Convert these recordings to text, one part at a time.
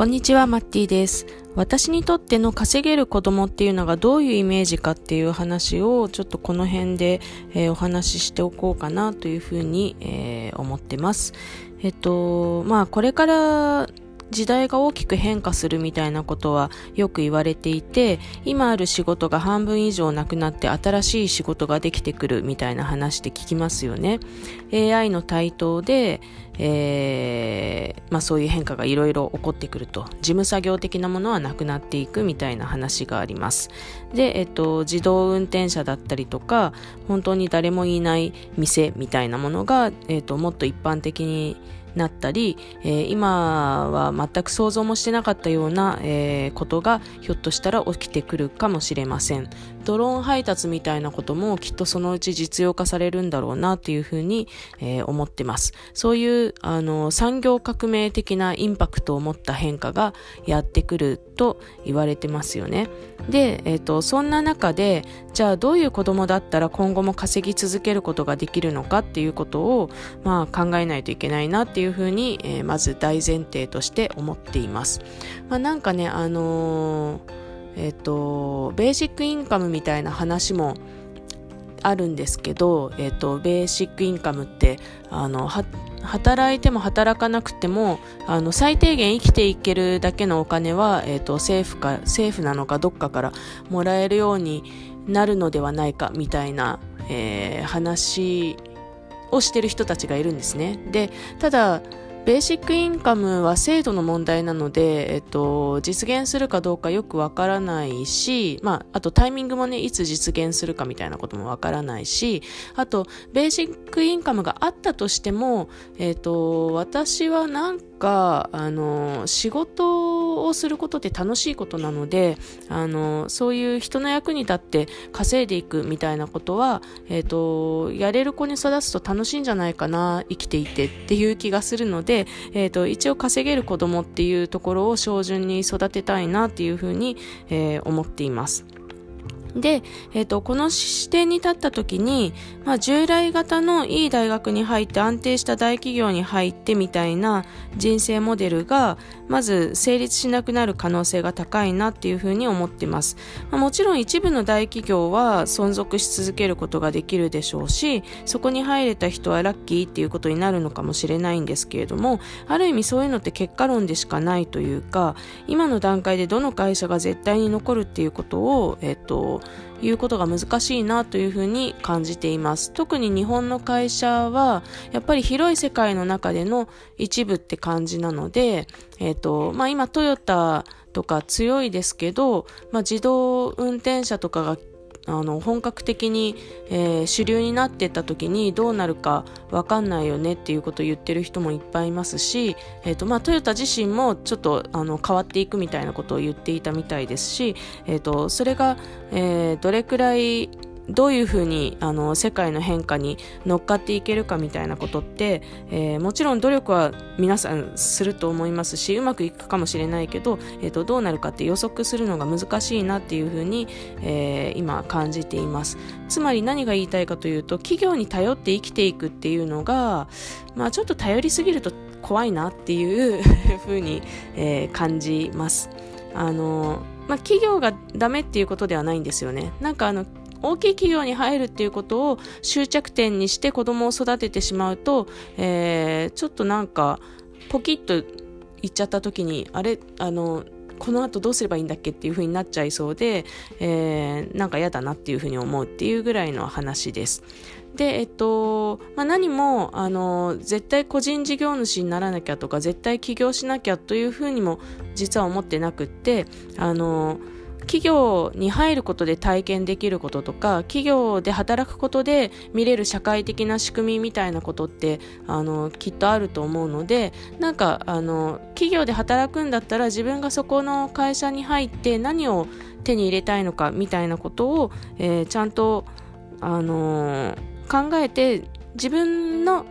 こんにちは、マッティです。私にとっての稼げる子供っていうのがどういうイメージかっていう話をちょっとこの辺で、えー、お話ししておこうかなというふうに、えー、思ってます。えっと、まあこれから時代が大きく変化するみたいなことはよく言われていて、今ある仕事が半分以上なくなって新しい仕事ができてくるみたいな話って聞きますよね。AI の台頭で、えー、まあそういう変化がいろいろ起こってくると、事務作業的なものはなくなっていくみたいな話があります。で、えっと、自動運転車だったりとか、本当に誰もいない店みたいなものが、えっと、もっと一般的になったり、えー、今は全く想像もしてなかったような、えー、ことがひょっとしたら起きてくるかもしれません。ドローン配達みたいなこともきっとそのうち実用化されるんだろうなというふうに、えー、思ってます。そういうあの産業革命的なインパクトを持った変化がやってくると言われてますよね。で、え、ー、と、そんな中で、じゃあどういう子供だったら今後も稼ぎ続けることができるのかっていうことを、まあ考えないといけないなっていうふうに、えー、まず大前提として思っています。まあなんかね、あのー、えっ、と、ベーシックインカムみたいな話もあるんですけど、えっ、と、ベーシックインカムって、あの、働いても働かなくてもあの最低限生きていけるだけのお金は、えーと、政府か政府なのかどっかからもらえるようになるのではないかみたいな、えー、話をしてる人たちがいるんですね。でただベーシックインカムは制度の問題なので、えっと、実現するかどうかよくわからないし、まあ、あとタイミングもね、いつ実現するかみたいなこともわからないし、あと、ベーシックインカムがあったとしても、えっと、私はなんか、あの、仕事をすることって楽しいことなので、あの、そういう人の役に立って稼いでいくみたいなことは、えっ、と、やれる子に育つと楽しいんじゃないかな、生きていてっていう気がするので、えっ、と、一応稼げる子供っていうところを照準に育てたいなっていうふうに、えー、思っています。で、え、ー、と、この視点に立った時に、まあ、従来型のいい大学に入って安定した大企業に入ってみたいな人生モデルが、まず成立しなくなる可能性が高いなっていうふうに思ってます。まあ、もちろん一部の大企業は存続し続けることができるでしょうし、そこに入れた人はラッキーっていうことになるのかもしれないんですけれども、ある意味そういうのって結果論でしかないというか、今の段階でどの会社が絶対に残るっていうことを、えっ、ー、と、いうことが難しいなというふうに感じています。特に日本の会社は、やっぱり広い世界の中での一部って感じなので、えっ、ー、と、まあ今トヨタとか強いですけど、まあ自動運転車とかがあの本格的に、えー、主流になってった時にどうなるか分かんないよねっていうことを言ってる人もいっぱいいますし、えーとまあ、トヨタ自身もちょっとあの変わっていくみたいなことを言っていたみたいですし、えーと、それが、えー、どれくらいどういうふうにあの世界の変化に乗っかっていけるかみたいなことって、えー、もちろん努力は皆さんすると思いますしうまくいくかもしれないけど、えーと、どうなるかって予測するのが難しいなっていうふうに、えー、今感じていますつまり何が言いたいかというと企業に頼って生きていくっていうのが、まあ、ちょっと頼りすぎると怖いなっていう ふうに、えー、感じますあのまあ、企業がダメっていうことではないんですよね。なんかあの大きい企業に入るっていうことを終着点にして子供を育ててしまうと、えー、ちょっとなんか、ポキッと言っちゃった時に、あれ、あの、この後どうすればいいんだっけっていう風になっちゃいそうで、えー、なんか嫌だなっていう風に思うっていうぐらいの話です。で、えっと、まあ、何も、あの、絶対個人事業主にならなきゃとか、絶対起業しなきゃという風にも実は思ってなくって、あの、企業に入ることで体験できることとか企業で働くことで見れる社会的な仕組みみたいなことってあのきっとあると思うのでなんかあの企業で働くんだったら自分がそこの会社に入って何を手に入れたいのかみたいなことを、えー、ちゃんと、あの、考えて自分の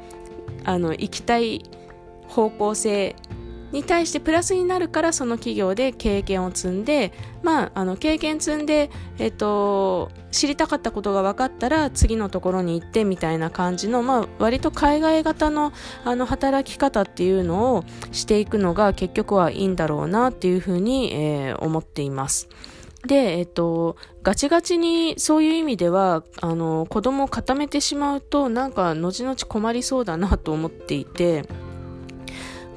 あの行きたい方向性に対してプラスになるからその企業で経験を積んで、まあ、あの経験積んで、えっと、知りたかったことが分かったら次のところに行ってみたいな感じの、まあ、割と海外型のあの働き方っていうのをしていくのが結局はいいんだろうなっていうふうに、えー、思っています。で、えっと、ガチガチにそういう意味では、あの、子供を固めてしまうと、なんか、後々困りそうだなと思っていて、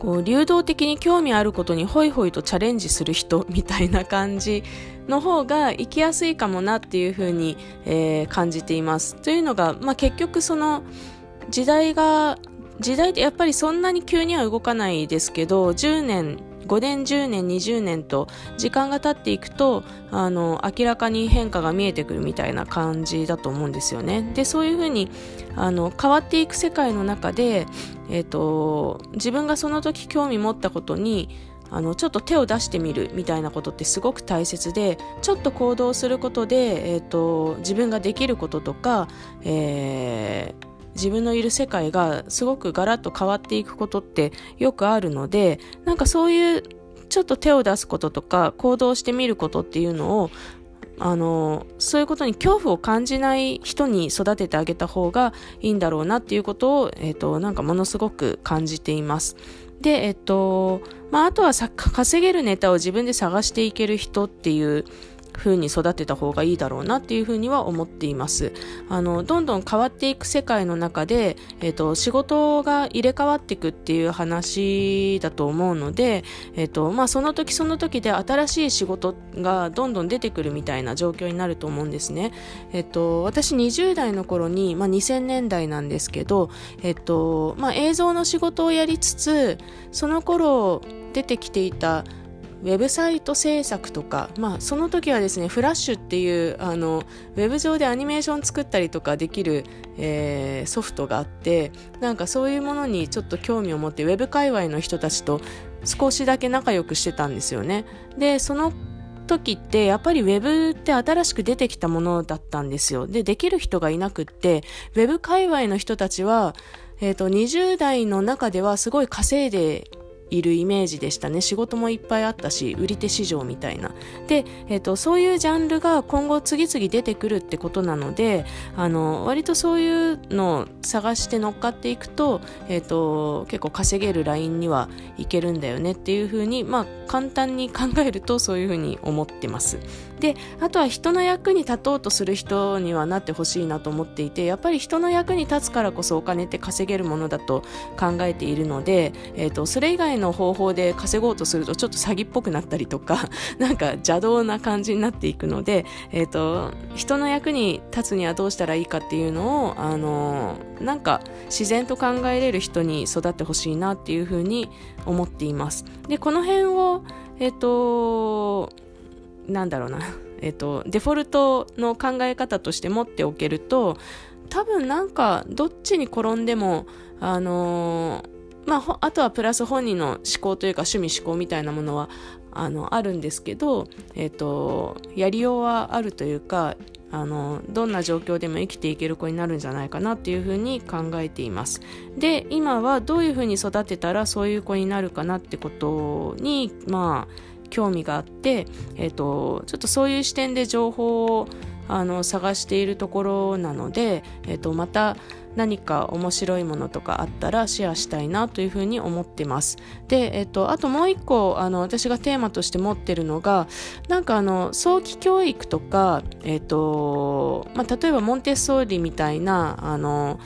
こう流動的に興味あることにホイホイとチャレンジする人みたいな感じの方が生きやすいかもなっていうふうに、えー、感じています。というのが、まあ、結局その時代が時代ってやっぱりそんなに急には動かないですけど10年5年、10年、20年と時間が経っていくと、あの、明らかに変化が見えてくるみたいな感じだと思うんですよね。で、そういうふうに、あの、変わっていく世界の中で、えっ、ー、と、自分がその時興味持ったことに、あの、ちょっと手を出してみるみたいなことってすごく大切で、ちょっと行動することで、えっ、ー、と、自分ができることとか、えー、自分のいる世界がすごくガラッと変わっていくことってよくあるので、なんかそういうちょっと手を出すこととか行動してみることっていうのをあの、そういうことに恐怖を感じない人に育ててあげた方がいいんだろうなっていうことを、えっ、と、なんかものすごく感じています。で、えっ、と、まあ、あとはさ、稼げるネタを自分で探していける人っていう、風に育てた方がいいだろうなっていうふうには思っています。あの、どんどん変わっていく世界の中で、えっ、ー、と、仕事が入れ替わっていくっていう話だと思うので、えっ、ー、と、まあ、その時その時で新しい仕事がどんどん出てくるみたいな状況になると思うんですね。えっ、ー、と、私20代の頃に、まあ、2000年代なんですけど、えっと、まあ、映像の仕事をやりつつ、その頃出てきていたウェブサイト制作とか、まあ、その時はですね、フラッシュっていうあのウェブ上でアニメーション作ったりとかできる、えー、ソフトがあってなんかそういうものにちょっと興味を持ってウェブ界隈の人たちと少しだけ仲良くしてたんですよね。でその時ってやっぱりウェブって新しく出てきたものだったんですよ。で、できる人がいなくって、ウェブ界隈の人たちは、えっ、ー、と、20代の中ではすごい稼いでいるイメージでしたね。仕事もいっぱいあったし売り手市場みたいな。で、えーと、そういうジャンルが今後次々出てくるってことなのであの割とそういうのを探して乗っかっていくと,、えーと、結構稼げるラインにはいけるんだよねっていうふうに、まあ、簡単に考えるとそういうふうに思ってます。であとは人の役に立とうとする人にはなってほしいなと思っていてやっぱり人の役に立つからこそお金って稼げるものだと考えているので、えーとそれ以外の方法で稼ごうとするとちょっと詐欺っぽくなったりとか、なんか邪道な感じになっていくので、えっ、ー、と、人の役に立つにはどうしたらいいかっていうのを、あの、なんか自然と考えれる人に育ってほしいなっていうふうに思っています。で、この辺を、えっ、ー、と、なんだろうな、えっ、と、デフォルトの考え方として持っておけると、多分なんかどっちに転んでも、あのまあ、あとはプラス本人の思考というか趣味思考みたいなものはあのあるんですけど、えーと、やりようはあるというかあのどんな状況でも生きていける子になるんじゃないかなっていうふうに考えています。で今はどういうふうに育てたらそういう子になるかなってことにまあ興味があって、えーと、ちょっとそういう視点で情報をあの探しているところなので、えーとまた何か面白いものとかあったらシェアしたいなというふうに思ってます。で、えっと、あともう一個、あの、私がテーマとして持ってるのが、なんかあの、早期教育とか、えっと、まあ、例えばモンテッソーリみたいな、あの、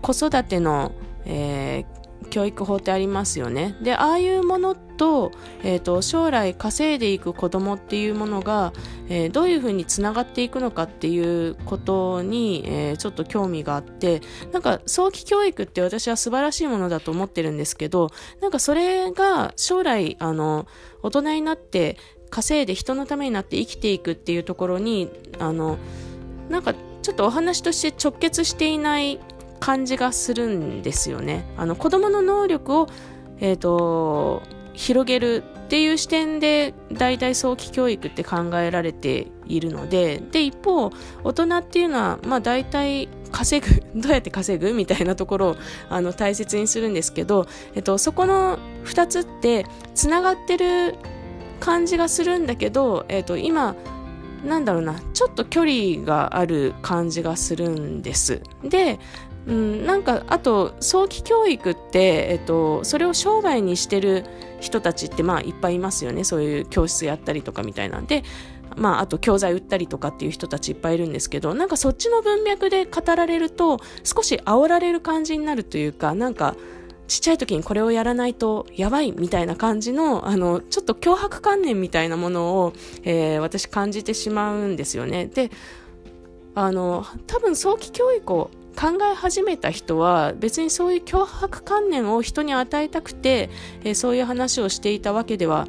子育ての、えー、教育法ってありますよね。で、ああいうものと、えっ、ー、と、将来稼いでいく子供っていうものが、えー、どういうふうにつながっていくのかっていうことに、えー、ちょっと興味があって、なんか早期教育って私は素晴らしいものだと思ってるんですけど、なんかそれが将来、あの、大人になって稼いで人のためになって生きていくっていうところに、あの、なんかちょっとお話として直結していない感じがするんですよね。あの子供の能力を、えーと、広げるっていう視点で大体早期教育って考えられているのでで一方大人っていうのは、まあ、大体稼ぐ、どうやって稼ぐ？みたいなところをあの大切にするんですけど、えっと、そこの2つってつながってる感じがするんだけど、えっと、今、なんだろうな、ちょっと距離がある感じがするんです。で、うん、なんかあと早期教育って、えっと、それを商売にしてる人たちってまあいっぱいいますよね。そういう教室やったりとかみたいなんで。まあ、あと教材売ったりとかっていう人たちいっぱいいるんですけど、なんかそっちの文脈で語られると、少し煽られる感じになるというか、なんか、ちっちゃい時にこれをやらないとやばいみたいな感じの、あの、ちょっと脅迫観念みたいなものを、えー、私感じてしまうんですよね。で、あの、多分早期教育を考え始めた人は別にそういう脅迫観念を人に与えたくて、えー、そういう話をしていたわけでは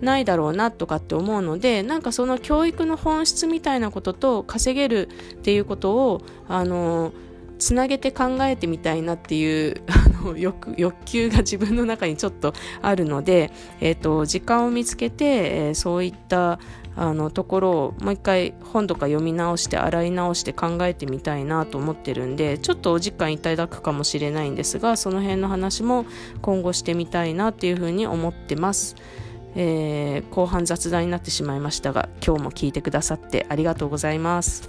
ないだろうなとかって思うのでなんかその教育の本質みたいなことと稼げるっていうことをあのつなげて考えてみたいなっていう あの欲欲求が自分の中にちょっとあるので、えーと、時間を見つけて、えー、そういったあのところをもう一回本とか読み直して洗い直して考えてみたいなと思ってるんでちょっとお時間いただくかもしれないんですがその辺の話も今後してみたいなっていうふうに思ってます。えー、後半雑談になってしまいましたが今日も聞いてくださってありがとうございます。